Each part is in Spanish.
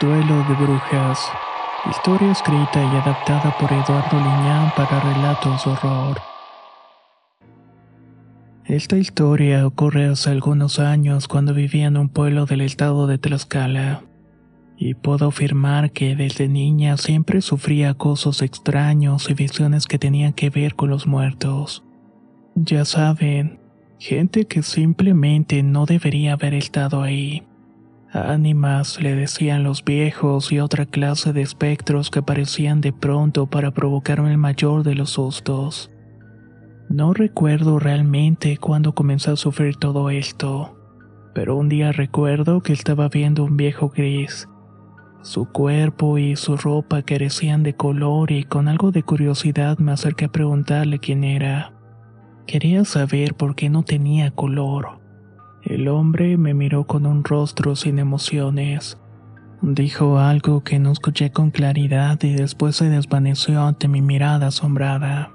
Duelo de Brujas. Historia escrita y adaptada por Eduardo Liñán para relatos de horror. Esta historia ocurre hace algunos años cuando vivía en un pueblo del estado de Tlaxcala. Y puedo afirmar que desde niña siempre sufría acosos extraños y visiones que tenían que ver con los muertos. Ya saben, gente que simplemente no debería haber estado ahí. Ánimas, le decían los viejos y otra clase de espectros que aparecían de pronto para provocarme el mayor de los sustos. No recuerdo realmente cuándo comencé a sufrir todo esto, pero un día recuerdo que estaba viendo un viejo gris. Su cuerpo y su ropa carecían de color y con algo de curiosidad me acerqué a preguntarle quién era. Quería saber por qué no tenía color. El hombre me miró con un rostro sin emociones. Dijo algo que no escuché con claridad y después se desvaneció ante mi mirada asombrada.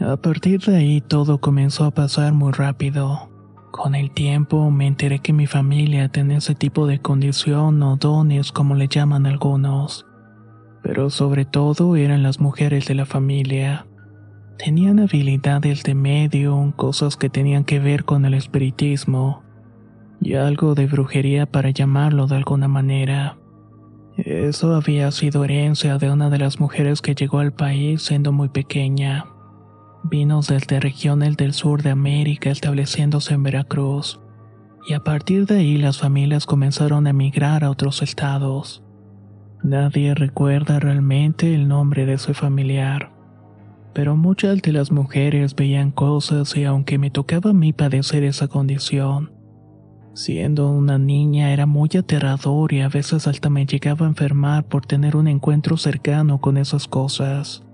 A partir de ahí todo comenzó a pasar muy rápido. Con el tiempo me enteré que mi familia tenía ese tipo de condición o dones como le llaman algunos. Pero sobre todo eran las mujeres de la familia. Tenían habilidades de medium, cosas que tenían que ver con el espiritismo y algo de brujería para llamarlo de alguna manera. Eso había sido herencia de una de las mujeres que llegó al país siendo muy pequeña. Vino desde regiones del sur de América estableciéndose en Veracruz, y a partir de ahí las familias comenzaron a emigrar a otros estados. Nadie recuerda realmente el nombre de su familiar pero muchas de las mujeres veían cosas y aunque me tocaba a mí padecer esa condición, siendo una niña era muy aterrador y a veces hasta me llegaba a enfermar por tener un encuentro cercano con esas cosas.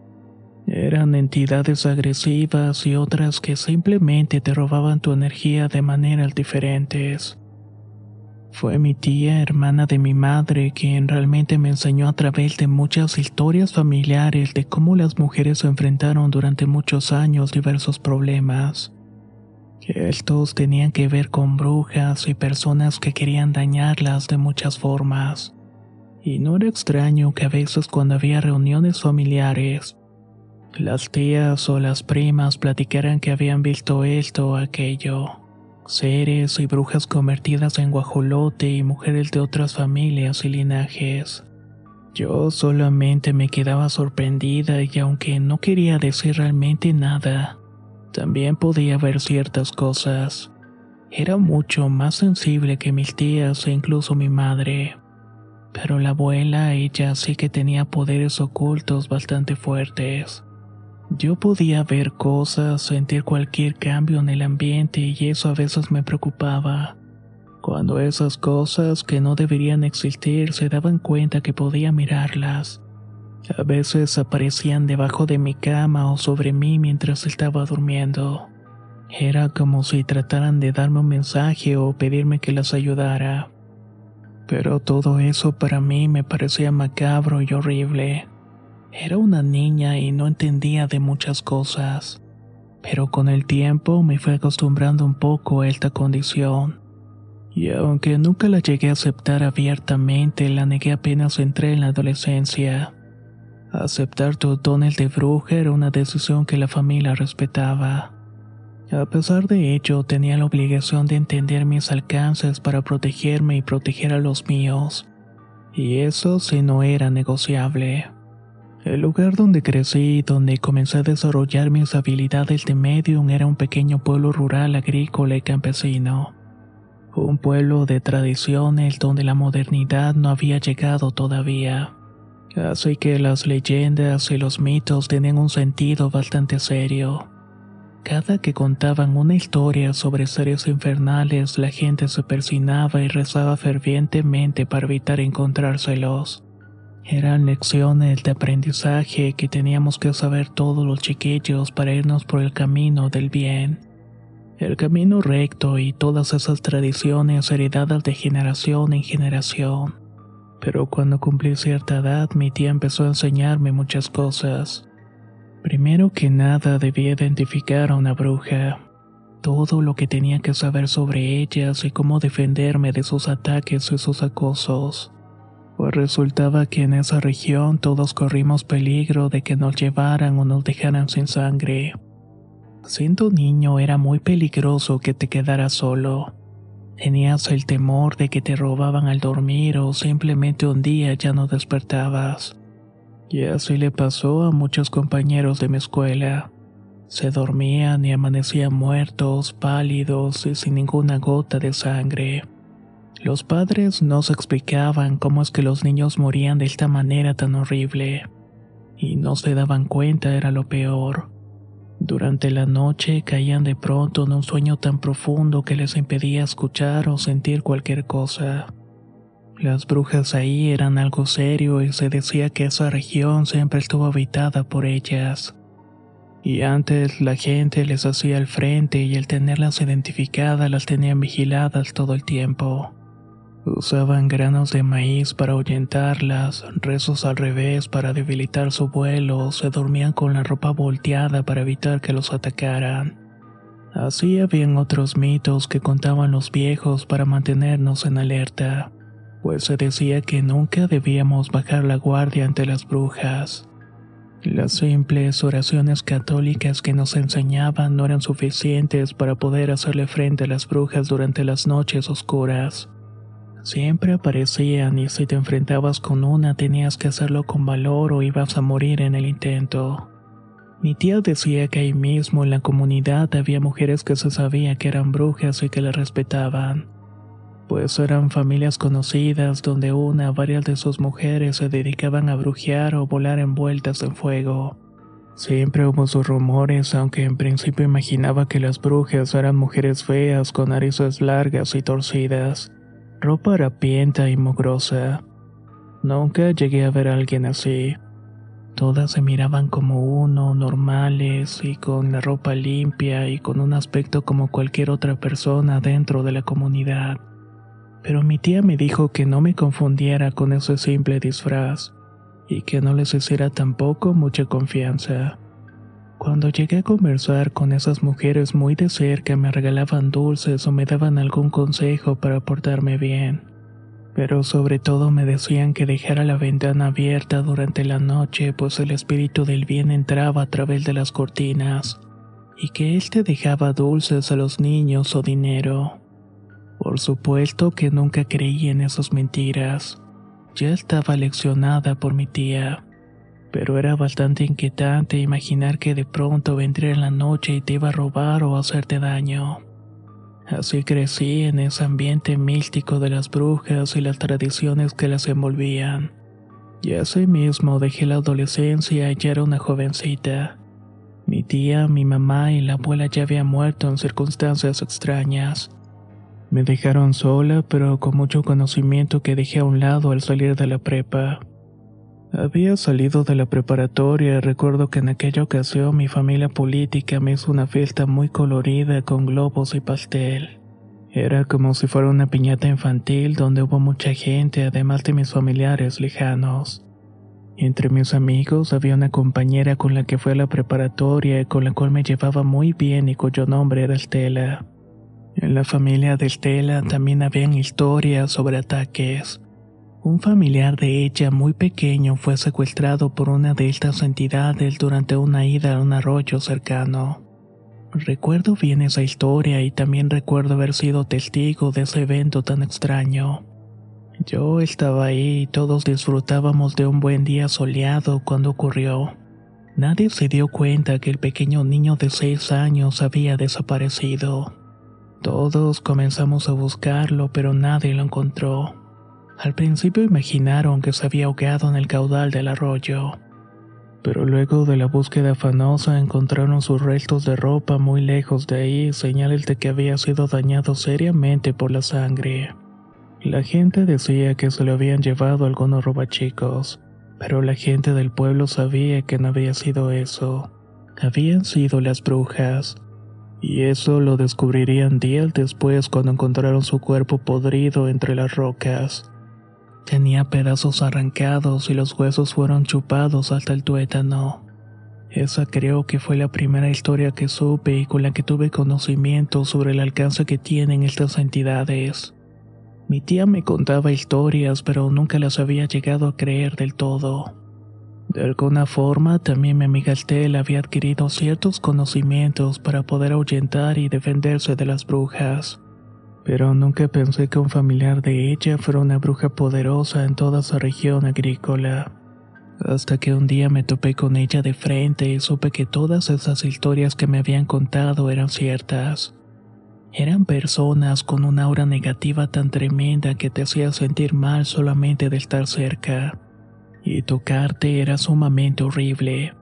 Eran entidades agresivas y otras que simplemente te robaban tu energía de maneras diferentes. Fue mi tía, hermana de mi madre, quien realmente me enseñó a través de muchas historias familiares de cómo las mujeres se enfrentaron durante muchos años diversos problemas. Estos tenían que ver con brujas y personas que querían dañarlas de muchas formas. Y no era extraño que a veces cuando había reuniones familiares, las tías o las primas platicaran que habían visto esto o aquello seres y brujas convertidas en guajolote y mujeres de otras familias y linajes. Yo solamente me quedaba sorprendida y aunque no quería decir realmente nada, también podía ver ciertas cosas. Era mucho más sensible que mis tías e incluso mi madre. Pero la abuela, ella sí que tenía poderes ocultos bastante fuertes. Yo podía ver cosas, sentir cualquier cambio en el ambiente y eso a veces me preocupaba. Cuando esas cosas que no deberían existir se daban cuenta que podía mirarlas. A veces aparecían debajo de mi cama o sobre mí mientras estaba durmiendo. Era como si trataran de darme un mensaje o pedirme que las ayudara. Pero todo eso para mí me parecía macabro y horrible. Era una niña y no entendía de muchas cosas, pero con el tiempo me fui acostumbrando un poco a esta condición. Y aunque nunca la llegué a aceptar abiertamente, la negué apenas entré en la adolescencia. Aceptar tus dones de bruja era una decisión que la familia respetaba. A pesar de ello, tenía la obligación de entender mis alcances para protegerme y proteger a los míos. Y eso sí no era negociable. El lugar donde crecí y donde comencé a desarrollar mis habilidades de medium era un pequeño pueblo rural agrícola y campesino. Un pueblo de tradiciones donde la modernidad no había llegado todavía. Así que las leyendas y los mitos tenían un sentido bastante serio. Cada que contaban una historia sobre seres infernales, la gente se persinaba y rezaba fervientemente para evitar encontrárselos. Eran lecciones de aprendizaje que teníamos que saber todos los chiquillos para irnos por el camino del bien. El camino recto y todas esas tradiciones heredadas de generación en generación. Pero cuando cumplí cierta edad, mi tía empezó a enseñarme muchas cosas. Primero que nada debía identificar a una bruja, todo lo que tenía que saber sobre ellas y cómo defenderme de sus ataques y sus acosos. Pues resultaba que en esa región todos corrimos peligro de que nos llevaran o nos dejaran sin sangre. Siendo niño era muy peligroso que te quedaras solo. Tenías el temor de que te robaban al dormir o simplemente un día ya no despertabas. Y así le pasó a muchos compañeros de mi escuela. Se dormían y amanecían muertos, pálidos y sin ninguna gota de sangre. Los padres no se explicaban cómo es que los niños morían de esta manera tan horrible. Y no se daban cuenta era lo peor. Durante la noche caían de pronto en un sueño tan profundo que les impedía escuchar o sentir cualquier cosa. Las brujas ahí eran algo serio y se decía que esa región siempre estuvo habitada por ellas. Y antes la gente les hacía el frente y al tenerlas identificadas las tenían vigiladas todo el tiempo. Usaban granos de maíz para ahuyentarlas, rezos al revés para debilitar su vuelo, se dormían con la ropa volteada para evitar que los atacaran. Así habían otros mitos que contaban los viejos para mantenernos en alerta, pues se decía que nunca debíamos bajar la guardia ante las brujas. Las simples oraciones católicas que nos enseñaban no eran suficientes para poder hacerle frente a las brujas durante las noches oscuras. Siempre aparecían y si te enfrentabas con una tenías que hacerlo con valor o ibas a morir en el intento. Mi tía decía que ahí mismo en la comunidad había mujeres que se sabía que eran brujas y que la respetaban, pues eran familias conocidas donde una o varias de sus mujeres se dedicaban a brujear o volar envueltas en fuego. Siempre hubo sus rumores, aunque en principio imaginaba que las brujas eran mujeres feas con narices largas y torcidas ropa harapienta y mugrosa. Nunca llegué a ver a alguien así. Todas se miraban como uno, normales y con la ropa limpia y con un aspecto como cualquier otra persona dentro de la comunidad. Pero mi tía me dijo que no me confundiera con ese simple disfraz y que no les hiciera tampoco mucha confianza. Cuando llegué a conversar con esas mujeres muy de cerca me regalaban dulces o me daban algún consejo para portarme bien. Pero sobre todo me decían que dejara la ventana abierta durante la noche pues el espíritu del bien entraba a través de las cortinas y que él te dejaba dulces a los niños o dinero. Por supuesto que nunca creí en esas mentiras. Ya estaba leccionada por mi tía pero era bastante inquietante imaginar que de pronto vendría en la noche y te iba a robar o hacerte daño. Así crecí en ese ambiente místico de las brujas y las tradiciones que las envolvían. Y así mismo dejé la adolescencia y ya era una jovencita. Mi tía, mi mamá y la abuela ya habían muerto en circunstancias extrañas. Me dejaron sola, pero con mucho conocimiento que dejé a un lado al salir de la prepa. Había salido de la preparatoria y recuerdo que en aquella ocasión mi familia política me hizo una fiesta muy colorida con globos y pastel. Era como si fuera una piñata infantil donde hubo mucha gente además de mis familiares lejanos. Entre mis amigos había una compañera con la que fue a la preparatoria y con la cual me llevaba muy bien y cuyo nombre era Estela. En la familia de Estela también habían historias sobre ataques un familiar de ella muy pequeño fue secuestrado por una de estas entidades durante una ida a un arroyo cercano. Recuerdo bien esa historia y también recuerdo haber sido testigo de ese evento tan extraño. Yo estaba ahí y todos disfrutábamos de un buen día soleado cuando ocurrió. Nadie se dio cuenta que el pequeño niño de seis años había desaparecido. Todos comenzamos a buscarlo, pero nadie lo encontró. Al principio imaginaron que se había ahogado en el caudal del arroyo. Pero luego de la búsqueda afanosa encontraron sus restos de ropa muy lejos de ahí, señales de que había sido dañado seriamente por la sangre. La gente decía que se lo habían llevado algunos robachicos, pero la gente del pueblo sabía que no había sido eso. Habían sido las brujas. Y eso lo descubrirían días después cuando encontraron su cuerpo podrido entre las rocas. Tenía pedazos arrancados y los huesos fueron chupados hasta el tuétano. Esa creo que fue la primera historia que supe y con la que tuve conocimiento sobre el alcance que tienen estas entidades. Mi tía me contaba historias, pero nunca las había llegado a creer del todo. De alguna forma, también mi amiga Estela había adquirido ciertos conocimientos para poder ahuyentar y defenderse de las brujas. Pero nunca pensé que un familiar de ella fuera una bruja poderosa en toda esa región agrícola. Hasta que un día me topé con ella de frente y supe que todas esas historias que me habían contado eran ciertas. Eran personas con una aura negativa tan tremenda que te hacía sentir mal solamente de estar cerca. Y tocarte era sumamente horrible.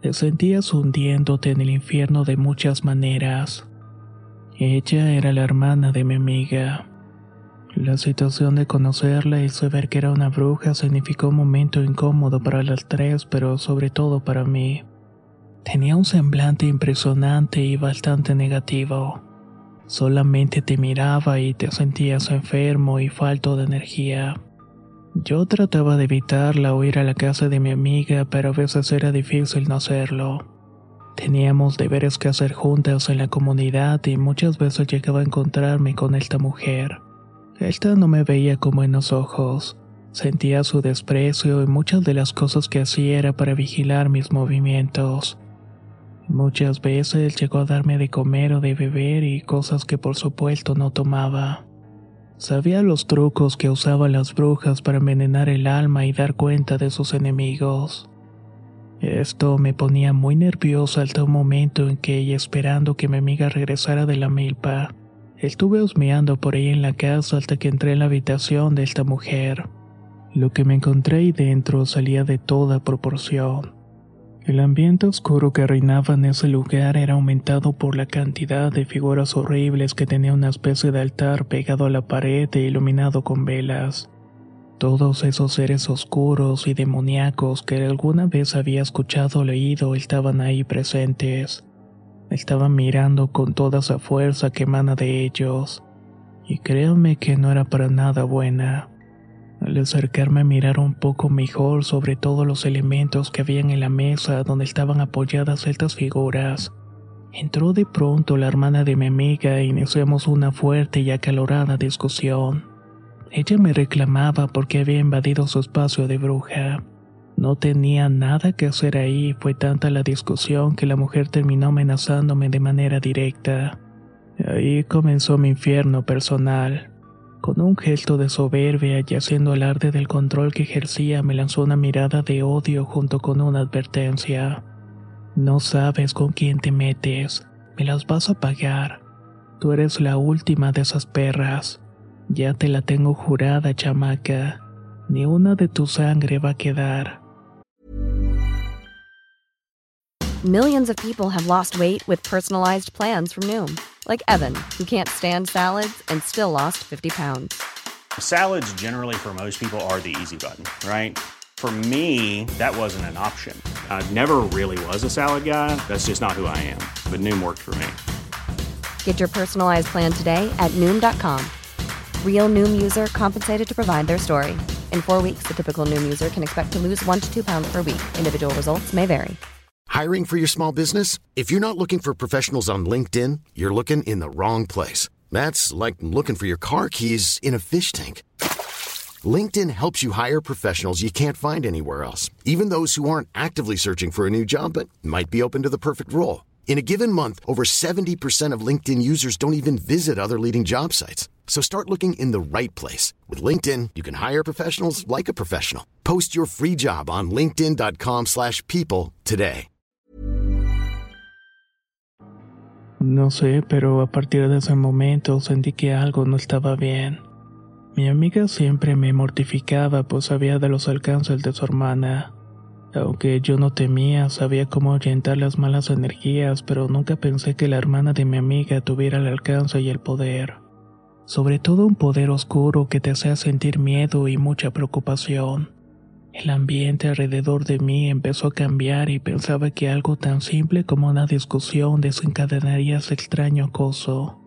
Te sentías hundiéndote en el infierno de muchas maneras. Ella era la hermana de mi amiga. La situación de conocerla y saber que era una bruja significó un momento incómodo para las tres, pero sobre todo para mí. Tenía un semblante impresionante y bastante negativo. Solamente te miraba y te sentías enfermo y falto de energía. Yo trataba de evitarla o ir a la casa de mi amiga, pero a veces era difícil no hacerlo. Teníamos deberes que hacer juntas en la comunidad y muchas veces llegaba a encontrarme con esta mujer. Esta no me veía como en los ojos. Sentía su desprecio y muchas de las cosas que hacía era para vigilar mis movimientos. Muchas veces llegó a darme de comer o de beber y cosas que por supuesto no tomaba. Sabía los trucos que usaban las brujas para envenenar el alma y dar cuenta de sus enemigos. Esto me ponía muy nerviosa hasta un momento en que, esperando que mi amiga regresara de la milpa, estuve husmeando por ahí en la casa hasta que entré en la habitación de esta mujer. Lo que me encontré ahí dentro salía de toda proporción. El ambiente oscuro que reinaba en ese lugar era aumentado por la cantidad de figuras horribles que tenía una especie de altar pegado a la pared e iluminado con velas. Todos esos seres oscuros y demoníacos que alguna vez había escuchado o leído estaban ahí presentes. Estaban mirando con toda esa fuerza que emana de ellos. Y créanme que no era para nada buena. Al acercarme a mirar un poco mejor sobre todos los elementos que habían en la mesa donde estaban apoyadas estas figuras, entró de pronto la hermana de mi amiga e iniciamos una fuerte y acalorada discusión. Ella me reclamaba porque había invadido su espacio de bruja. No tenía nada que hacer ahí, fue tanta la discusión que la mujer terminó amenazándome de manera directa. Ahí comenzó mi infierno personal. Con un gesto de soberbia y haciendo alarde del control que ejercía, me lanzó una mirada de odio junto con una advertencia. No sabes con quién te metes, me las vas a pagar. Tú eres la última de esas perras. Ya te la tengo jurada, chamaca. Ni una de tu sangre va a quedar. Millions of people have lost weight with personalized plans from Noom. like Evan, who can't stand salads and still lost 50 pounds. Salads, generally, for most people, are the easy button, right? For me, that wasn't an option. I never really was a salad guy. That's just not who I am. But Noom worked for me. Get your personalized plan today at Noom.com. Real Noom user compensated to provide their story. In four weeks, the typical Noom user can expect to lose one to two pounds per week. Individual results may vary. Hiring for your small business? If you're not looking for professionals on LinkedIn, you're looking in the wrong place. That's like looking for your car keys in a fish tank. LinkedIn helps you hire professionals you can't find anywhere else, even those who aren't actively searching for a new job but might be open to the perfect role. In a given month, over 70% of LinkedIn users don't even visit other leading job sites. So start looking in the right place. With LinkedIn, you can hire professionals like a professional. Post your free job on linkedin.com slash people today. No sé, pero a partir de ese momento sentí que algo no estaba bien. Mi amiga siempre me mortificaba pues sabía de los alcances de su hermana. Aunque yo no temía, sabía cómo ahuyentar las malas energías, pero nunca pensé que la hermana de mi amiga tuviera el alcance y el poder. Sobre todo un poder oscuro que te hacía sentir miedo y mucha preocupación. El ambiente alrededor de mí empezó a cambiar y pensaba que algo tan simple como una discusión desencadenaría ese extraño acoso.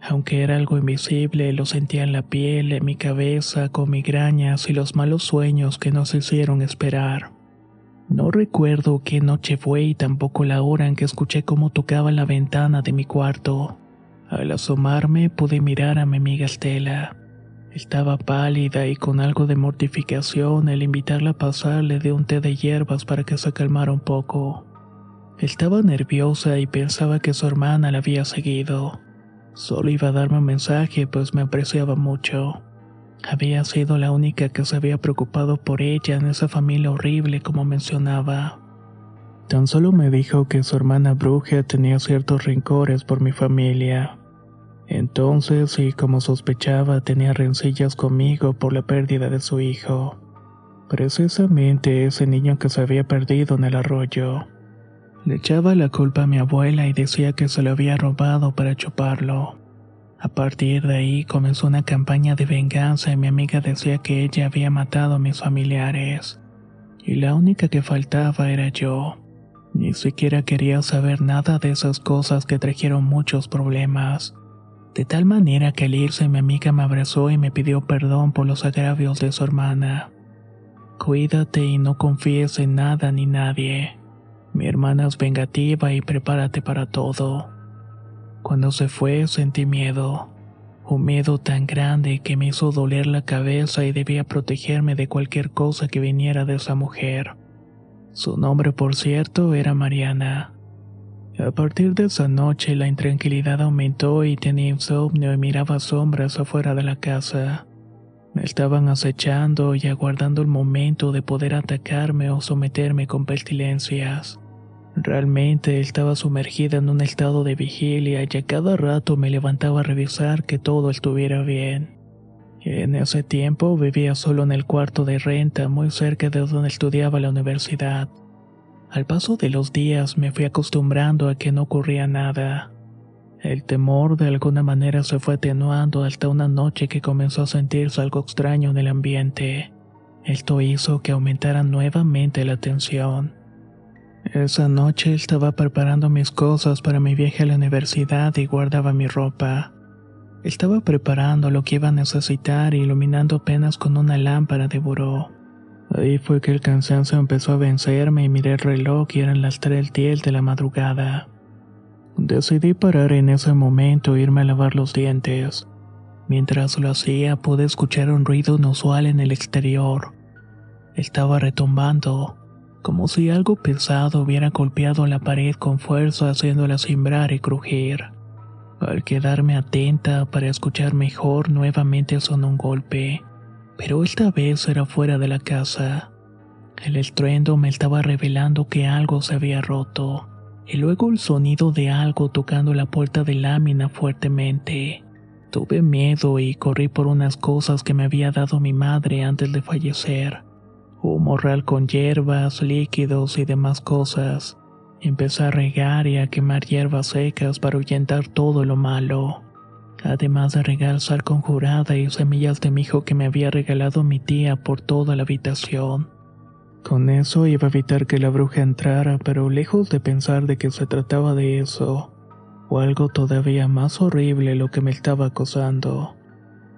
Aunque era algo invisible, lo sentía en la piel, en mi cabeza, con migrañas y los malos sueños que nos hicieron esperar. No recuerdo qué noche fue y tampoco la hora en que escuché cómo tocaba la ventana de mi cuarto. Al asomarme pude mirar a mi amiga Estela. Estaba pálida y con algo de mortificación al invitarla a pasar le di un té de hierbas para que se calmara un poco. Estaba nerviosa y pensaba que su hermana la había seguido. Solo iba a darme un mensaje pues me apreciaba mucho. Había sido la única que se había preocupado por ella en esa familia horrible como mencionaba. Tan solo me dijo que su hermana bruja tenía ciertos rencores por mi familia. Entonces, y como sospechaba, tenía rencillas conmigo por la pérdida de su hijo. Precisamente ese niño que se había perdido en el arroyo. Le echaba la culpa a mi abuela y decía que se lo había robado para chuparlo. A partir de ahí comenzó una campaña de venganza y mi amiga decía que ella había matado a mis familiares. Y la única que faltaba era yo. Ni siquiera quería saber nada de esas cosas que trajeron muchos problemas. De tal manera que al irse mi amiga me abrazó y me pidió perdón por los agravios de su hermana. Cuídate y no confíes en nada ni nadie. Mi hermana es vengativa y prepárate para todo. Cuando se fue sentí miedo, un miedo tan grande que me hizo doler la cabeza y debía protegerme de cualquier cosa que viniera de esa mujer. Su nombre, por cierto, era Mariana. A partir de esa noche la intranquilidad aumentó y tenía insomnio y miraba sombras afuera de la casa. Me estaban acechando y aguardando el momento de poder atacarme o someterme con pestilencias. Realmente estaba sumergida en un estado de vigilia y a cada rato me levantaba a revisar que todo estuviera bien. En ese tiempo vivía solo en el cuarto de renta muy cerca de donde estudiaba la universidad. Al paso de los días me fui acostumbrando a que no ocurría nada. El temor de alguna manera se fue atenuando hasta una noche que comenzó a sentirse algo extraño en el ambiente. Esto hizo que aumentara nuevamente la tensión. Esa noche estaba preparando mis cosas para mi viaje a la universidad y guardaba mi ropa. Estaba preparando lo que iba a necesitar y iluminando apenas con una lámpara de buró. Ahí fue que el cansancio empezó a vencerme y miré el reloj y eran las 3.10 de la madrugada. Decidí parar en ese momento e irme a lavar los dientes. Mientras lo hacía pude escuchar un ruido inusual en el exterior. Estaba retumbando como si algo pesado hubiera golpeado la pared con fuerza haciéndola cimbrar y crujir. Al quedarme atenta para escuchar mejor, nuevamente sonó un golpe, pero esta vez era fuera de la casa. El estruendo me estaba revelando que algo se había roto, y luego el sonido de algo tocando la puerta de lámina fuertemente. Tuve miedo y corrí por unas cosas que me había dado mi madre antes de fallecer un morral con hierbas, líquidos y demás cosas. Empecé a regar y a quemar hierbas secas para ahuyentar todo lo malo. Además de regar sal conjurada y semillas de mijo que me había regalado mi tía por toda la habitación. Con eso iba a evitar que la bruja entrara, pero lejos de pensar de que se trataba de eso, o algo todavía más horrible lo que me estaba acosando.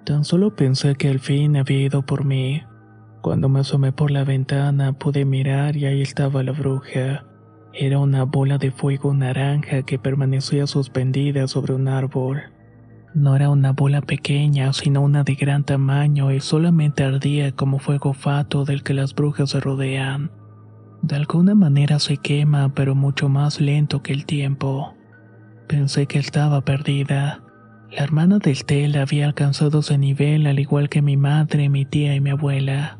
Tan solo pensé que al fin había ido por mí. Cuando me asomé por la ventana pude mirar y ahí estaba la bruja. Era una bola de fuego naranja que permanecía suspendida sobre un árbol. No era una bola pequeña, sino una de gran tamaño y solamente ardía como fuego fato del que las brujas se rodean. De alguna manera se quema, pero mucho más lento que el tiempo. Pensé que estaba perdida. La hermana del Tel había alcanzado ese nivel al igual que mi madre, mi tía y mi abuela.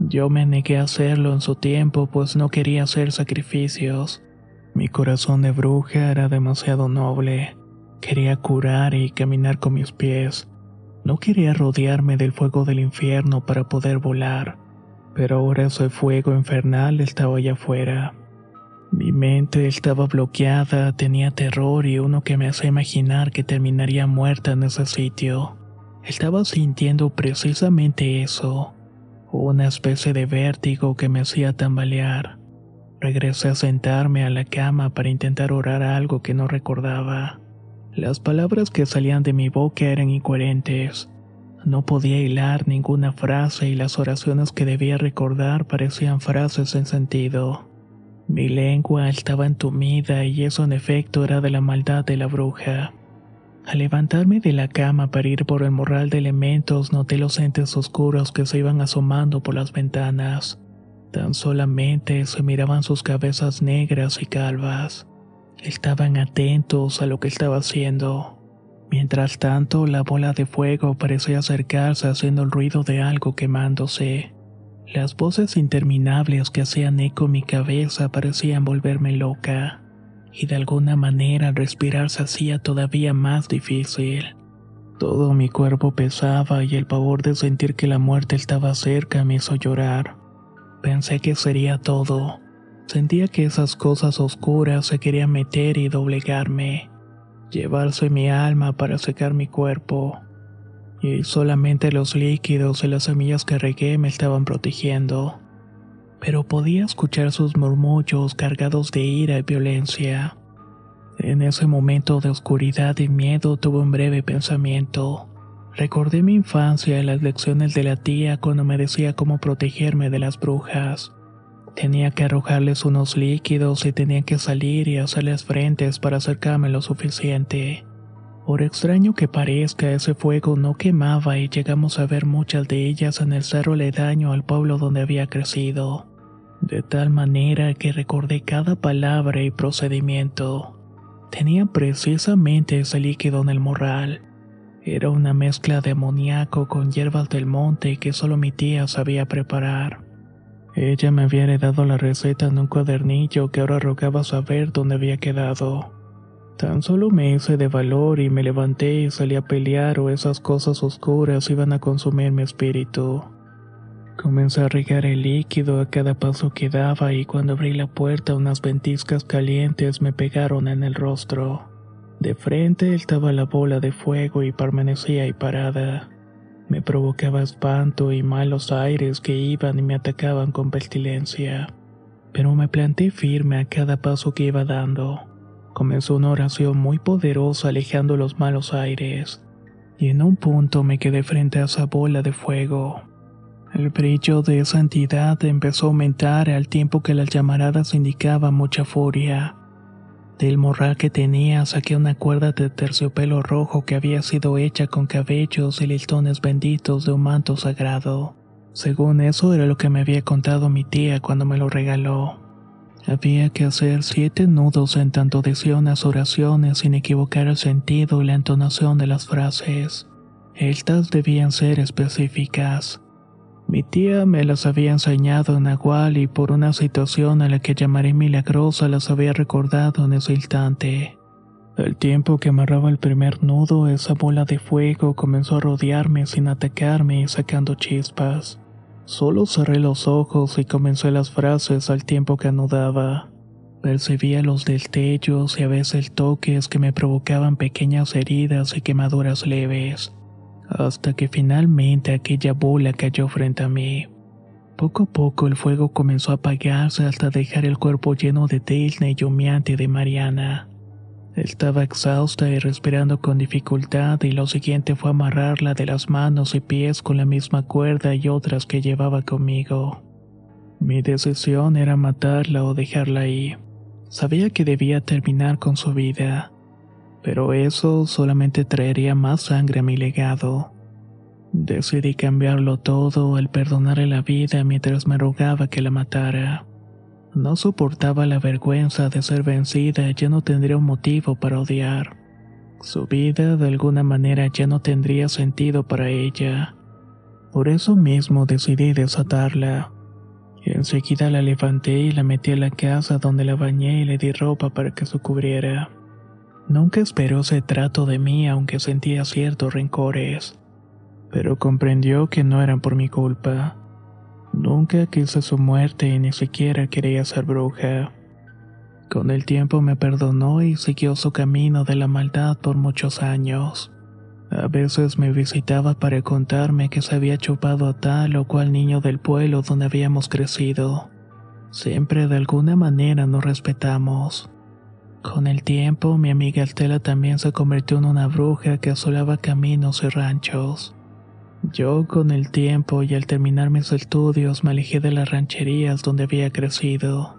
Yo me negué a hacerlo en su tiempo pues no quería hacer sacrificios. Mi corazón de bruja era demasiado noble. Quería curar y caminar con mis pies. No quería rodearme del fuego del infierno para poder volar, pero ahora ese fuego infernal estaba allá afuera. Mi mente estaba bloqueada, tenía terror y uno que me hacía imaginar que terminaría muerta en ese sitio. Estaba sintiendo precisamente eso, una especie de vértigo que me hacía tambalear. Regresé a sentarme a la cama para intentar orar algo que no recordaba. Las palabras que salían de mi boca eran incoherentes. No podía hilar ninguna frase y las oraciones que debía recordar parecían frases sin sentido. Mi lengua estaba entumida y eso en efecto era de la maldad de la bruja. Al levantarme de la cama para ir por el morral de elementos noté los entes oscuros que se iban asomando por las ventanas. Tan solamente se miraban sus cabezas negras y calvas. Estaban atentos a lo que estaba haciendo. Mientras tanto, la bola de fuego parecía acercarse haciendo el ruido de algo quemándose. Las voces interminables que hacían eco en mi cabeza parecían volverme loca, y de alguna manera respirar se hacía todavía más difícil. Todo mi cuerpo pesaba y el pavor de sentir que la muerte estaba cerca me hizo llorar. Pensé que sería todo Sentía que esas cosas oscuras se querían meter y doblegarme, llevarse mi alma para secar mi cuerpo. Y solamente los líquidos y las semillas que regué me estaban protegiendo. Pero podía escuchar sus murmullos cargados de ira y violencia. En ese momento de oscuridad y miedo tuve un breve pensamiento. Recordé mi infancia y las lecciones de la tía cuando me decía cómo protegerme de las brujas. Tenía que arrojarles unos líquidos y tenía que salir y hacerles frentes para acercarme lo suficiente. Por extraño que parezca, ese fuego no quemaba y llegamos a ver muchas de ellas en el cerro aledaño al pueblo donde había crecido. De tal manera que recordé cada palabra y procedimiento. Tenía precisamente ese líquido en el morral. Era una mezcla de amoníaco con hierbas del monte que solo mi tía sabía preparar. Ella me había heredado la receta en un cuadernillo que ahora rogaba saber dónde había quedado. Tan solo me hice de valor y me levanté y salí a pelear o esas cosas oscuras iban a consumir mi espíritu. Comencé a regar el líquido a cada paso que daba y cuando abrí la puerta unas ventiscas calientes me pegaron en el rostro. De frente estaba la bola de fuego y permanecía ahí parada. Me provocaba espanto y malos aires que iban y me atacaban con pestilencia. Pero me planté firme a cada paso que iba dando. Comenzó una oración muy poderosa alejando los malos aires. Y en un punto me quedé frente a esa bola de fuego. El brillo de esa entidad empezó a aumentar al tiempo que las llamaradas indicaban mucha furia. Del morral que tenía saqué una cuerda de terciopelo rojo que había sido hecha con cabellos y listones benditos de un manto sagrado. Según eso era lo que me había contado mi tía cuando me lo regaló. Había que hacer siete nudos en tanto decía unas oraciones sin equivocar el sentido y la entonación de las frases. Estas debían ser específicas. Mi tía me las había enseñado en Nahual y por una situación a la que llamaré milagrosa las había recordado en ese instante. Al tiempo que amarraba el primer nudo, esa bola de fuego comenzó a rodearme sin atacarme y sacando chispas. Solo cerré los ojos y comencé las frases al tiempo que anudaba. Percibía los destellos y a veces toques que me provocaban pequeñas heridas y quemaduras leves hasta que finalmente aquella bola cayó frente a mí. Poco a poco el fuego comenzó a apagarse hasta dejar el cuerpo lleno de tilne y humeante de Mariana. Estaba exhausta y respirando con dificultad y lo siguiente fue amarrarla de las manos y pies con la misma cuerda y otras que llevaba conmigo. Mi decisión era matarla o dejarla ahí. Sabía que debía terminar con su vida pero eso solamente traería más sangre a mi legado. Decidí cambiarlo todo al perdonarle la vida mientras me rogaba que la matara. No soportaba la vergüenza de ser vencida, ya no tendría un motivo para odiar. Su vida de alguna manera ya no tendría sentido para ella. Por eso mismo decidí desatarla. Enseguida la levanté y la metí a la casa donde la bañé y le di ropa para que se cubriera. Nunca esperó ese trato de mí aunque sentía ciertos rencores, pero comprendió que no eran por mi culpa. Nunca quise su muerte y ni siquiera quería ser bruja. Con el tiempo me perdonó y siguió su camino de la maldad por muchos años. A veces me visitaba para contarme que se había chupado a tal o cual niño del pueblo donde habíamos crecido. Siempre de alguna manera nos respetamos. Con el tiempo, mi amiga Altela también se convirtió en una bruja que asolaba caminos y ranchos. Yo, con el tiempo y al terminar mis estudios, me alejé de las rancherías donde había crecido.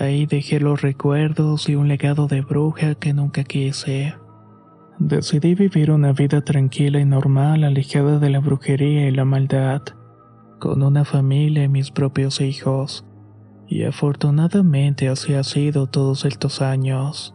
Ahí dejé los recuerdos y un legado de bruja que nunca quise. Decidí vivir una vida tranquila y normal, alejada de la brujería y la maldad, con una familia y mis propios hijos. Y afortunadamente así ha sido todos estos años.